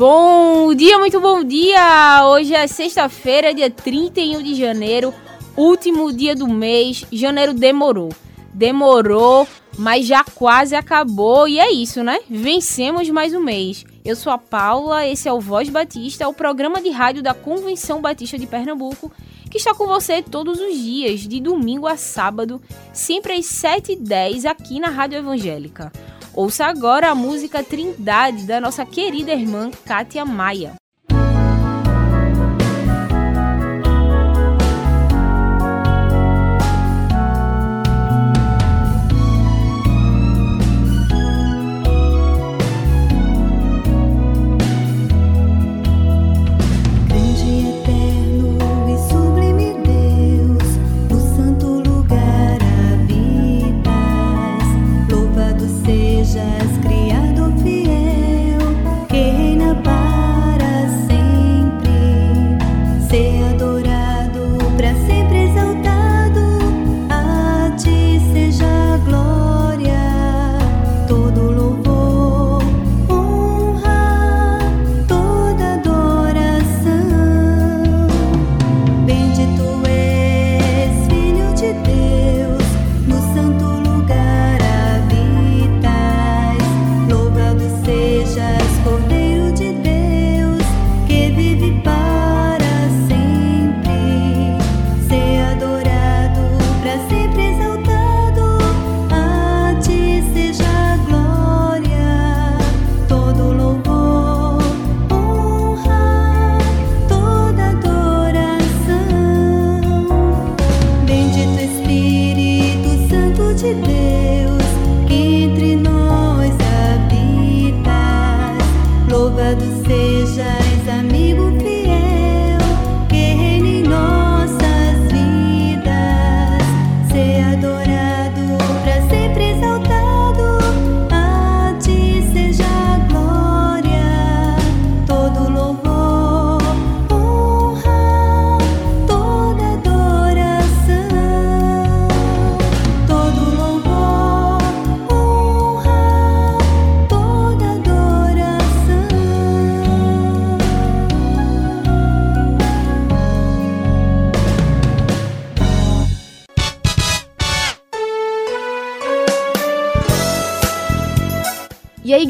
Bom dia, muito bom dia! Hoje é sexta-feira, dia 31 de janeiro, último dia do mês. Janeiro demorou. Demorou, mas já quase acabou e é isso, né? Vencemos mais um mês. Eu sou a Paula, esse é o Voz Batista, o programa de rádio da Convenção Batista de Pernambuco, que está com você todos os dias, de domingo a sábado, sempre às 7h10 aqui na Rádio Evangélica. Ouça agora a música Trindade da nossa querida irmã Kátia Maia.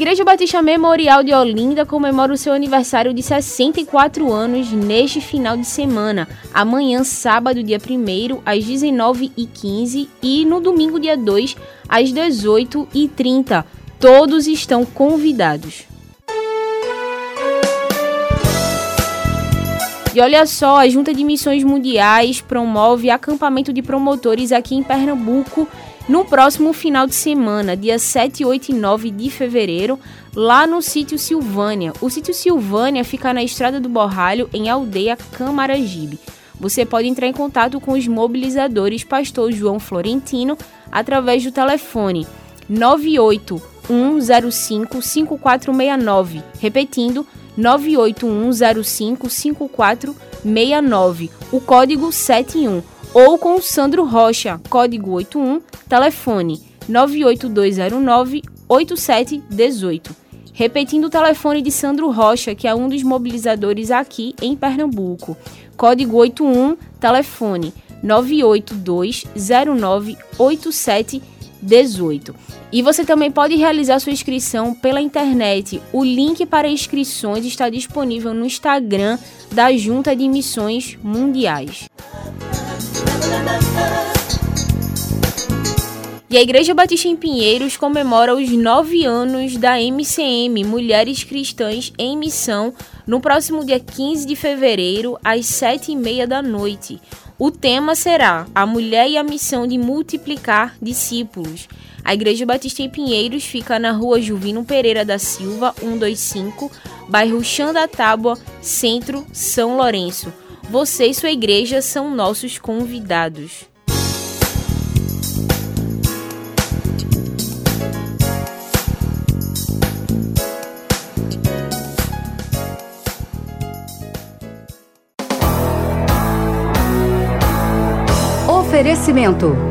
Igreja Batista Memorial de Olinda comemora o seu aniversário de 64 anos neste final de semana. Amanhã, sábado, dia 1 às 19h15 e no domingo, dia 2, às 18h30. Todos estão convidados. E olha só, a Junta de Missões Mundiais promove acampamento de promotores aqui em Pernambuco no próximo final de semana, dia 7, 8 e 9 de fevereiro, lá no sítio Silvânia. O sítio Silvânia fica na Estrada do Borralho, em Aldeia Camaragibe. Você pode entrar em contato com os mobilizadores Pastor João Florentino através do telefone 98105 5469. Repetindo, 98105 5469. O código 71 ou com Sandro Rocha, código 81, telefone 98209 8718. Repetindo o telefone de Sandro Rocha, que é um dos mobilizadores aqui em Pernambuco. Código 81, telefone 98209 8718. E você também pode realizar sua inscrição pela internet. O link para inscrições está disponível no Instagram da Junta de Missões Mundiais. E a Igreja Batista em Pinheiros comemora os nove anos da MCM, Mulheres Cristãs em Missão, no próximo dia 15 de fevereiro, às sete e meia da noite. O tema será A Mulher e a Missão de Multiplicar Discípulos. A Igreja Batista em Pinheiros fica na rua Juvino Pereira da Silva, 125, bairro Chão da Tábua, Centro, São Lourenço. Você e sua igreja são nossos convidados. Oferecimento.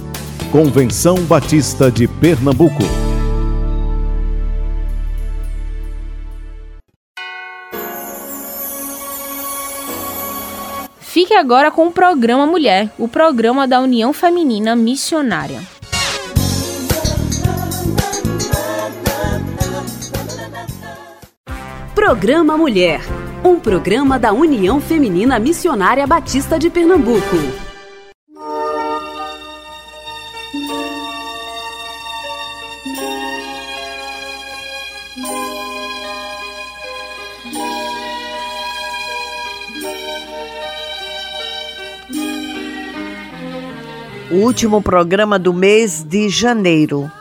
Convenção Batista de Pernambuco. Fique agora com o programa Mulher, o programa da União Feminina Missionária. Programa Mulher um programa da União Feminina Missionária Batista de Pernambuco. O último programa do mês de janeiro.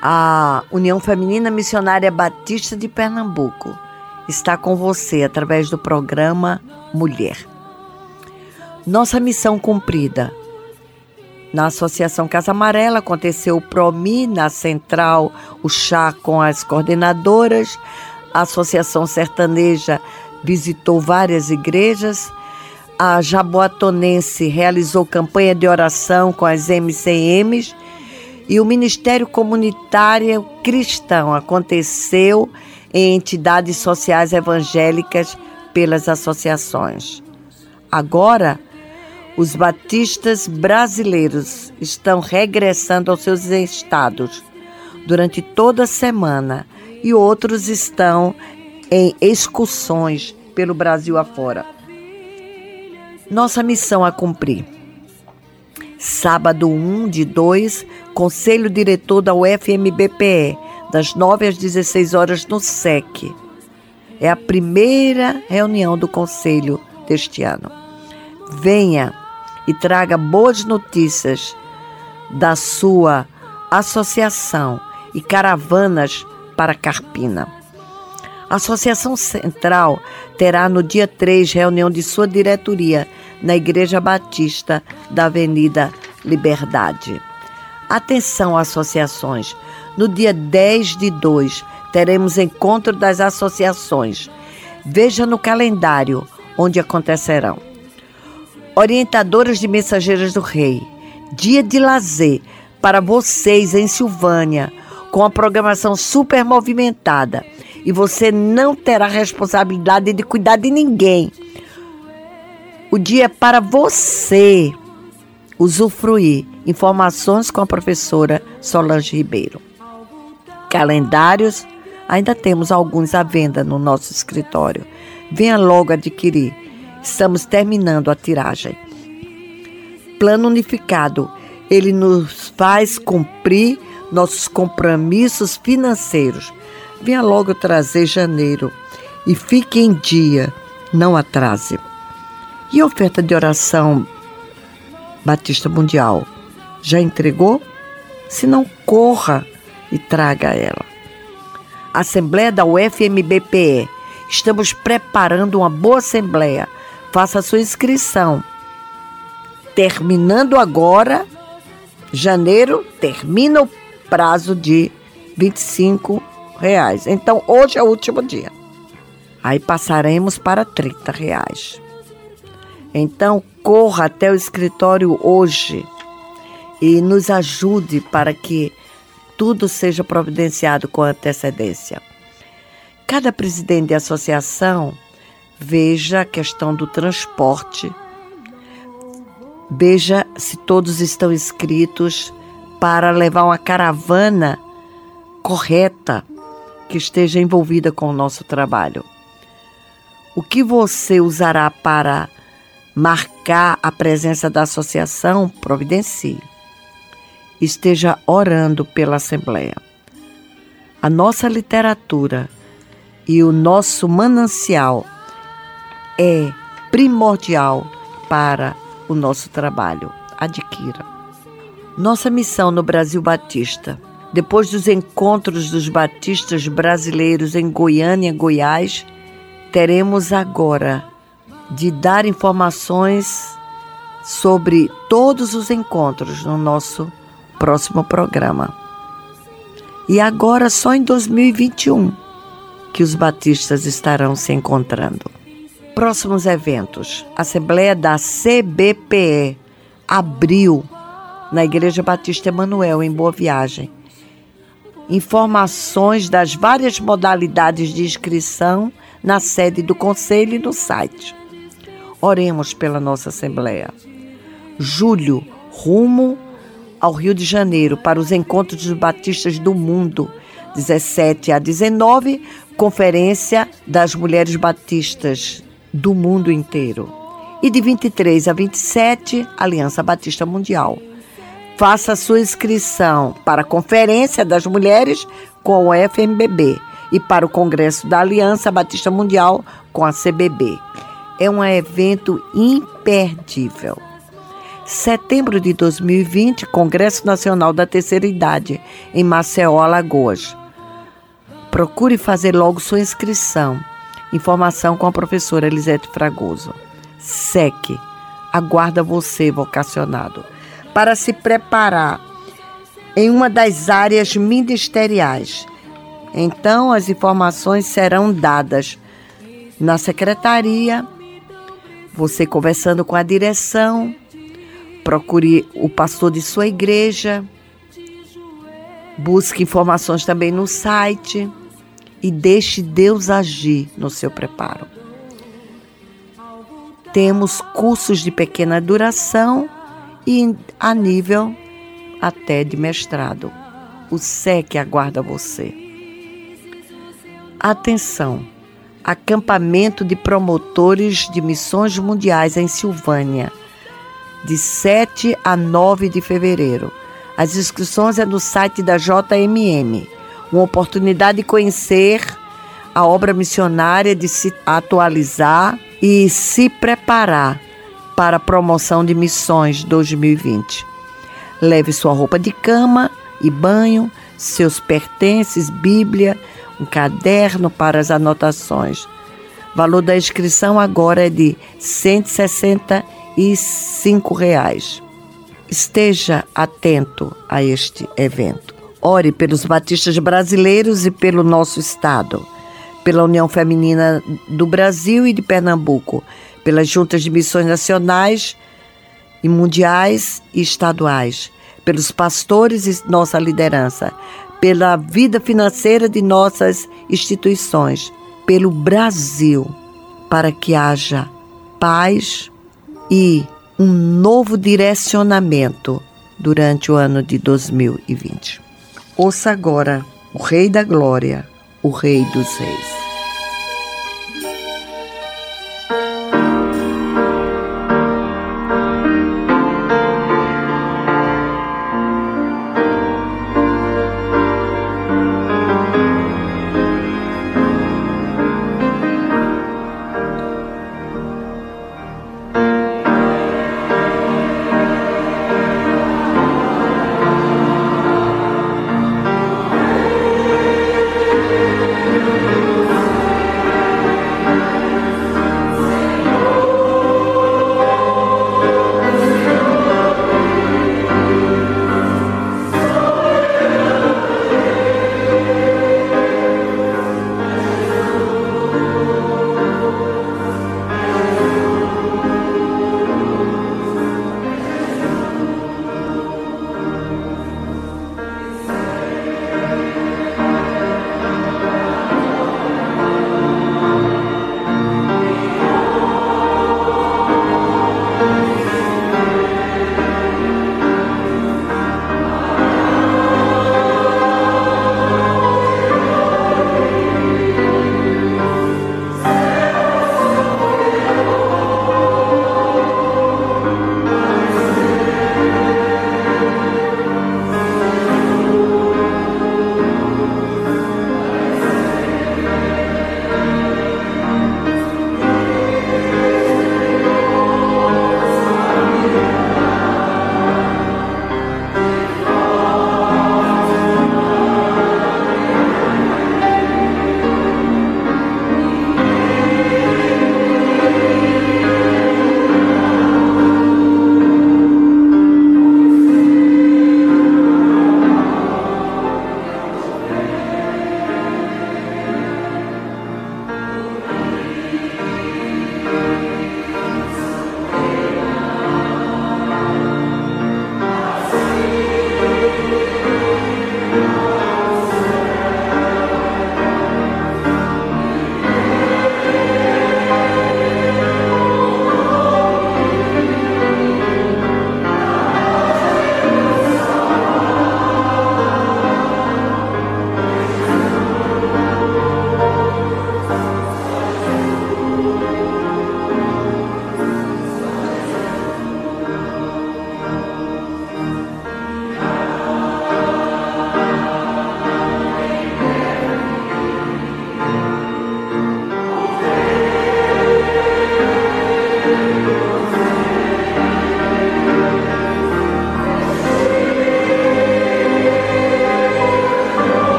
A União Feminina Missionária Batista de Pernambuco está com você através do programa Mulher. Nossa missão cumprida. Na Associação Casa Amarela aconteceu o PROMI na Central, o chá com as coordenadoras. A Associação Sertaneja visitou várias igrejas. A Jaboatonense realizou campanha de oração com as MCMs. E o Ministério Comunitário Cristão aconteceu em entidades sociais evangélicas pelas associações. Agora, os batistas brasileiros estão regressando aos seus estados durante toda a semana e outros estão em excursões pelo Brasil afora. Nossa missão a cumprir. Sábado 1 de 2, Conselho Diretor da UFMBPE, das 9 às 16 horas no SEC. É a primeira reunião do conselho deste ano. Venha e traga boas notícias da sua associação e caravanas para Carpina. A Associação Central terá no dia 3 reunião de sua diretoria na Igreja Batista da Avenida Liberdade. Atenção, associações! No dia 10 de 2, teremos encontro das associações. Veja no calendário onde acontecerão. Orientadoras de Mensageiras do Rei. Dia de lazer para vocês em Silvânia, com a programação super movimentada. E você não terá responsabilidade de cuidar de ninguém. O dia é para você usufruir. Informações com a professora Solange Ribeiro calendários, ainda temos alguns à venda no nosso escritório. Venha logo adquirir. Estamos terminando a tiragem. Plano unificado. Ele nos faz cumprir nossos compromissos financeiros. Venha logo trazer janeiro e fique em dia, não atrase. E oferta de oração Batista Mundial? Já entregou? Se não, corra e traga ela. Assembleia da UFMBPE. Estamos preparando uma boa assembleia. Faça sua inscrição. Terminando agora, janeiro, termina o prazo de R$ 25 reais. Então, hoje é o último dia. Aí passaremos para 30 reais. Então, corra até o escritório hoje e nos ajude para que tudo seja providenciado com antecedência. Cada presidente de associação veja a questão do transporte, veja se todos estão inscritos para levar uma caravana correta que esteja envolvida com o nosso trabalho. O que você usará para marcar a presença da associação, providencie. Esteja orando pela Assembleia. A nossa literatura e o nosso manancial é primordial para o nosso trabalho. Adquira. Nossa missão no Brasil Batista. Depois dos encontros dos batistas brasileiros em Goiânia, Goiás, teremos agora de dar informações sobre todos os encontros no nosso próximo programa. E agora só em 2021 que os batistas estarão se encontrando. Próximos eventos: Assembleia da CBPE, abril, na Igreja Batista Emanuel, em Boa Viagem. Informações das várias modalidades de inscrição na sede do Conselho e no site. Oremos pela nossa Assembleia. Julho, rumo ao Rio de Janeiro para os encontros dos batistas do mundo. 17 a 19, Conferência das Mulheres Batistas do mundo inteiro. E de 23 a 27, Aliança Batista Mundial. Faça sua inscrição para a Conferência das Mulheres com o FMBB e para o Congresso da Aliança Batista Mundial com a CBB é um evento imperdível. Setembro de 2020, Congresso Nacional da Terceira Idade, em Maceió, Alagoas. Procure fazer logo sua inscrição. Informação com a professora Elisete Fragoso. SEC, aguarda você, vocacionado, para se preparar em uma das áreas ministeriais. Então, as informações serão dadas na secretaria você conversando com a direção, procure o pastor de sua igreja, busque informações também no site e deixe Deus agir no seu preparo. Temos cursos de pequena duração e a nível até de mestrado. O SEC aguarda você. Atenção! acampamento de promotores de missões mundiais em Silvânia, de 7 a 9 de fevereiro. As inscrições é no site da JMM. Uma oportunidade de conhecer a obra missionária, de se atualizar e se preparar para a promoção de missões 2020. Leve sua roupa de cama e banho, seus pertences, Bíblia, um caderno para as anotações. O valor da inscrição agora é de 165 reais. Esteja atento a este evento. Ore pelos batistas brasileiros e pelo nosso Estado, pela União Feminina do Brasil e de Pernambuco, pelas juntas de missões nacionais e mundiais e estaduais, pelos pastores e nossa liderança, pela vida financeira de nossas instituições, pelo Brasil, para que haja paz e um novo direcionamento durante o ano de 2020. Ouça agora o Rei da Glória, o Rei dos Reis.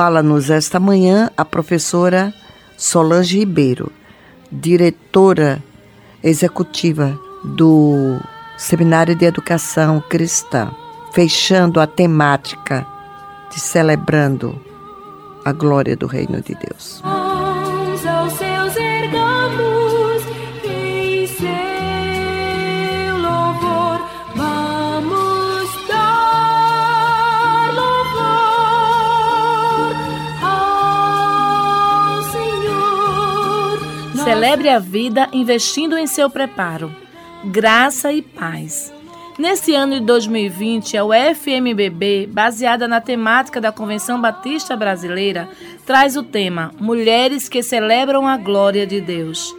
Fala-nos esta manhã a professora Solange Ribeiro, diretora executiva do Seminário de Educação Cristã, fechando a temática de celebrando a glória do Reino de Deus. Celebre a vida investindo em seu preparo. Graça e paz. Nesse ano de 2020, a UFMBB, baseada na temática da Convenção Batista Brasileira, traz o tema Mulheres que celebram a glória de Deus.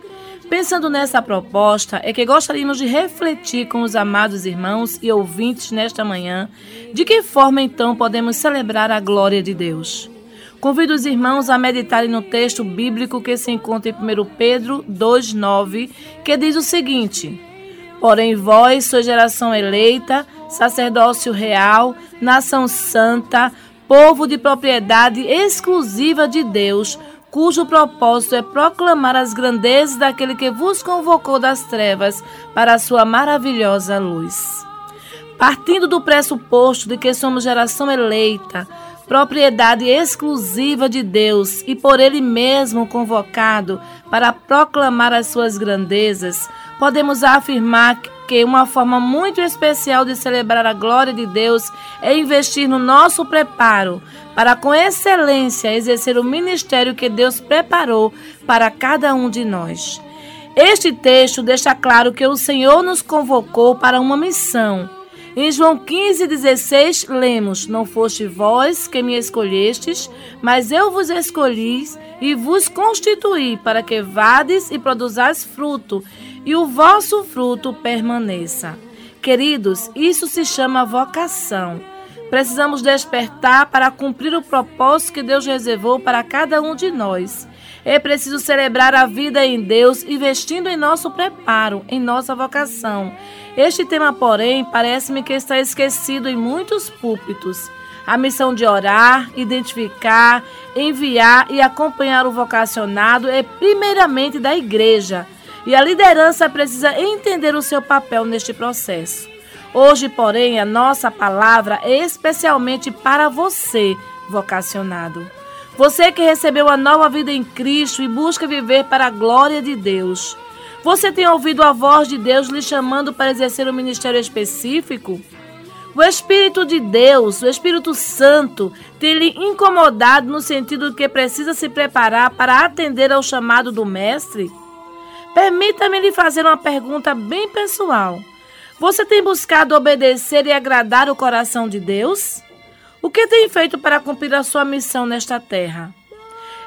Pensando nessa proposta, é que gostaríamos de refletir com os amados irmãos e ouvintes nesta manhã de que forma então podemos celebrar a glória de Deus. Convido os irmãos a meditarem no texto bíblico que se encontra em 1 Pedro 2,9, que diz o seguinte: Porém, vós sois geração eleita, sacerdócio real, nação santa, povo de propriedade exclusiva de Deus, cujo propósito é proclamar as grandezas daquele que vos convocou das trevas para a sua maravilhosa luz. Partindo do pressuposto de que somos geração eleita, propriedade exclusiva de Deus e por Ele mesmo convocado para proclamar as suas grandezas, podemos afirmar que uma forma muito especial de celebrar a glória de Deus é investir no nosso preparo para, com excelência, exercer o ministério que Deus preparou para cada um de nós. Este texto deixa claro que o Senhor nos convocou para uma missão em João 15,16 lemos: Não foste vós que me escolhestes, mas eu vos escolhi e vos constituí para que vades e produzais fruto, e o vosso fruto permaneça. Queridos, isso se chama vocação. Precisamos despertar para cumprir o propósito que Deus reservou para cada um de nós. É preciso celebrar a vida em Deus, investindo em nosso preparo, em nossa vocação. Este tema, porém, parece-me que está esquecido em muitos púlpitos. A missão de orar, identificar, enviar e acompanhar o vocacionado é primeiramente da igreja. E a liderança precisa entender o seu papel neste processo. Hoje, porém, a nossa palavra é especialmente para você, vocacionado. Você que recebeu a nova vida em Cristo e busca viver para a glória de Deus. Você tem ouvido a voz de Deus lhe chamando para exercer um ministério específico? O Espírito de Deus, o Espírito Santo, tem lhe incomodado no sentido que precisa se preparar para atender ao chamado do Mestre? Permita-me lhe fazer uma pergunta bem pessoal. Você tem buscado obedecer e agradar o coração de Deus? O que tem feito para cumprir a sua missão nesta terra?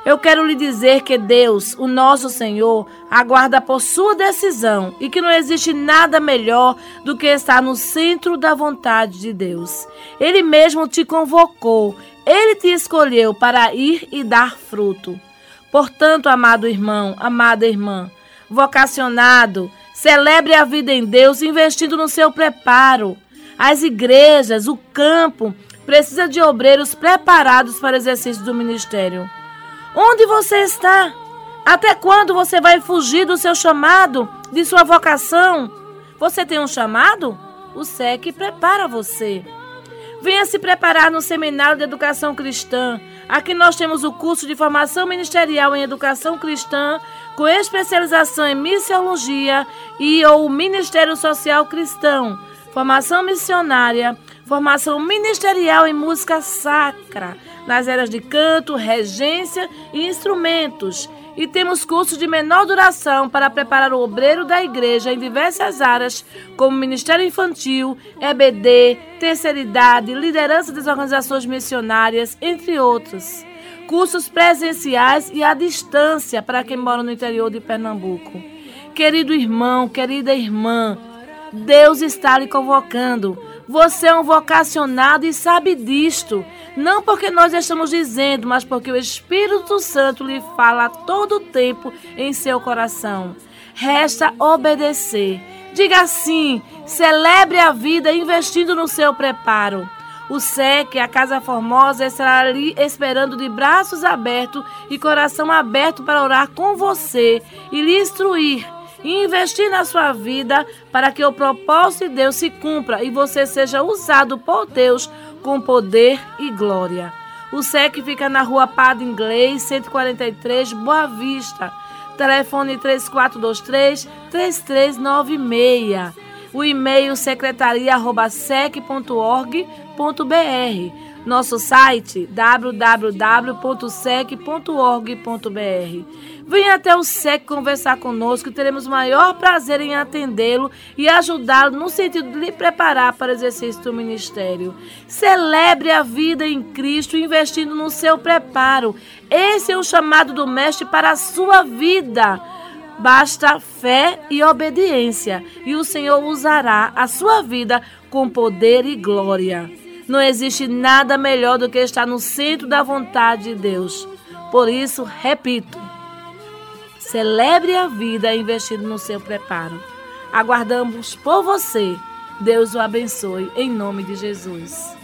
Eu quero lhe dizer que Deus, o nosso Senhor, aguarda por sua decisão e que não existe nada melhor do que estar no centro da vontade de Deus. Ele mesmo te convocou, ele te escolheu para ir e dar fruto. Portanto, amado irmão, amada irmã, vocacionado, celebre a vida em Deus investindo no seu preparo. As igrejas, o campo, precisa de obreiros preparados para o exercício do ministério. Onde você está? Até quando você vai fugir do seu chamado, de sua vocação? Você tem um chamado? O SEC prepara você. Venha se preparar no Seminário de Educação Cristã. Aqui nós temos o curso de formação ministerial em Educação Cristã, com especialização em missiologia e ou Ministério Social Cristão, formação missionária, formação ministerial em música sacra, nas áreas de canto, regência e instrumentos. E temos cursos de menor duração para preparar o obreiro da igreja em diversas áreas, como Ministério Infantil, EBD, Terceira Idade, liderança das organizações missionárias, entre outros. Cursos presenciais e à distância para quem mora no interior de Pernambuco. Querido irmão, querida irmã, Deus está lhe convocando você é um vocacionado e sabe disto. Não porque nós estamos dizendo, mas porque o Espírito Santo lhe fala todo o tempo em seu coração. Resta obedecer. Diga sim, Celebre a vida investindo no seu preparo. O SEC, a Casa Formosa, estará ali esperando de braços abertos e coração aberto para orar com você e lhe instruir e investir na sua vida para que o propósito de Deus se cumpra e você seja usado por Deus com poder e glória. O SEC fica na rua Padre Inglês, 143, Boa Vista. Telefone 3423 3396. O e-mail secretaria.sec.org.br nosso site www.sec.org.br. Venha até o SEC conversar conosco teremos maior prazer em atendê-lo e ajudá-lo no sentido de lhe preparar para o exercício do ministério. Celebre a vida em Cristo investindo no seu preparo. Esse é o chamado do Mestre para a sua vida. Basta fé e obediência, e o Senhor usará a sua vida com poder e glória. Não existe nada melhor do que estar no centro da vontade de Deus. Por isso, repito, celebre a vida investindo no seu preparo. Aguardamos por você. Deus o abençoe, em nome de Jesus.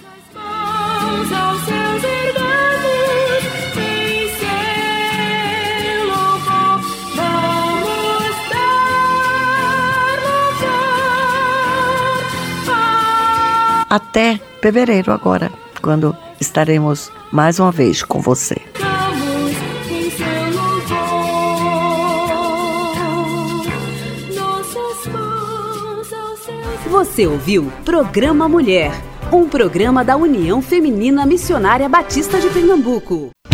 Até fevereiro agora, quando estaremos mais uma vez com você. Você ouviu Programa Mulher, um programa da União Feminina Missionária Batista de Pernambuco.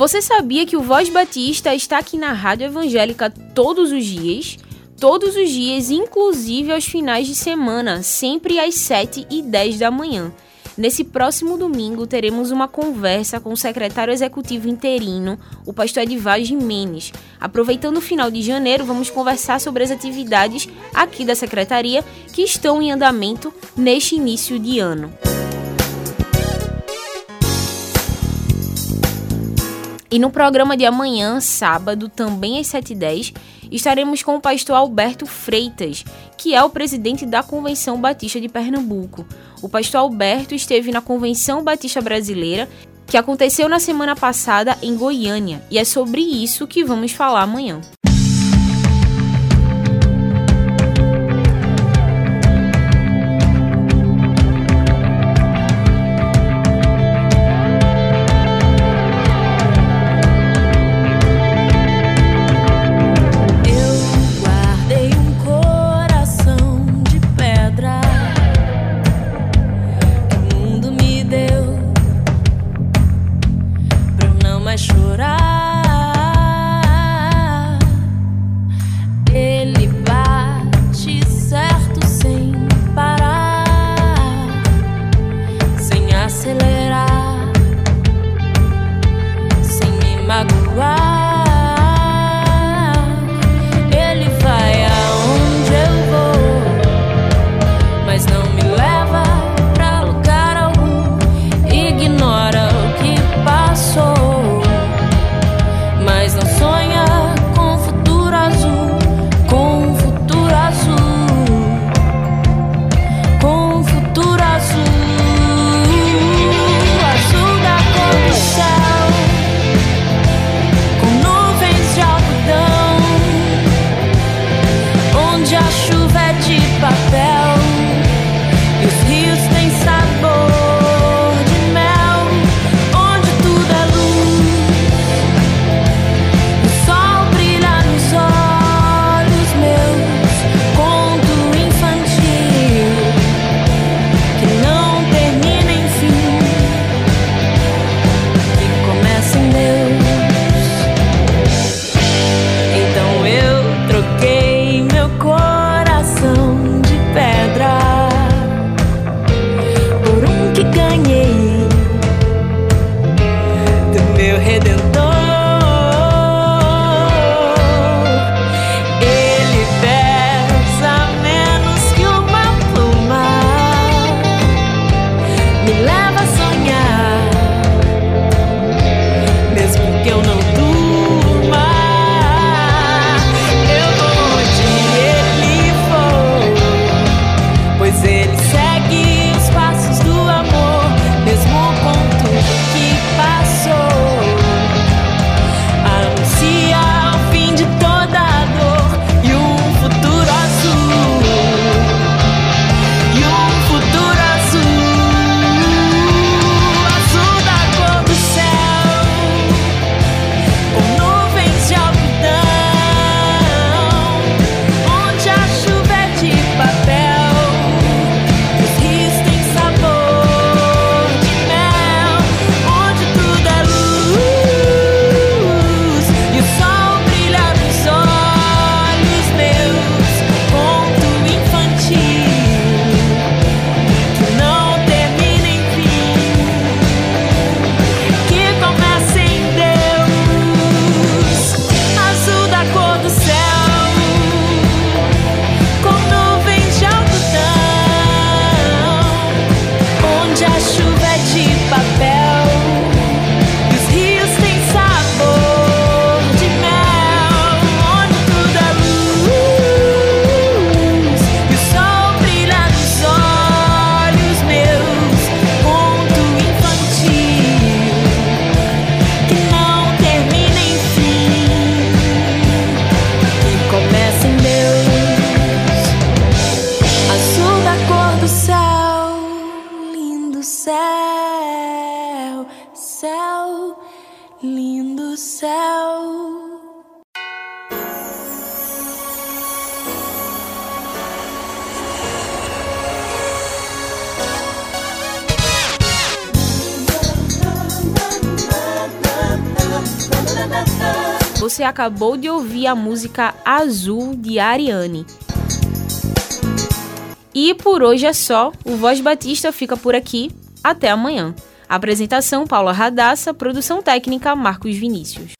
Você sabia que o Voz Batista está aqui na Rádio Evangélica todos os dias? Todos os dias, inclusive aos finais de semana, sempre às 7 e 10 da manhã. Nesse próximo domingo, teremos uma conversa com o secretário executivo interino, o pastor Edivar Jimenez. Aproveitando o final de janeiro, vamos conversar sobre as atividades aqui da secretaria que estão em andamento neste início de ano. E no programa de amanhã, sábado, também às 7h10, estaremos com o pastor Alberto Freitas, que é o presidente da Convenção Batista de Pernambuco. O pastor Alberto esteve na Convenção Batista Brasileira, que aconteceu na semana passada em Goiânia, e é sobre isso que vamos falar amanhã. Você acabou de ouvir a música Azul de Ariane. E por hoje é só. O Voz Batista fica por aqui. Até amanhã. Apresentação Paula Radassa, produção técnica Marcos Vinícius.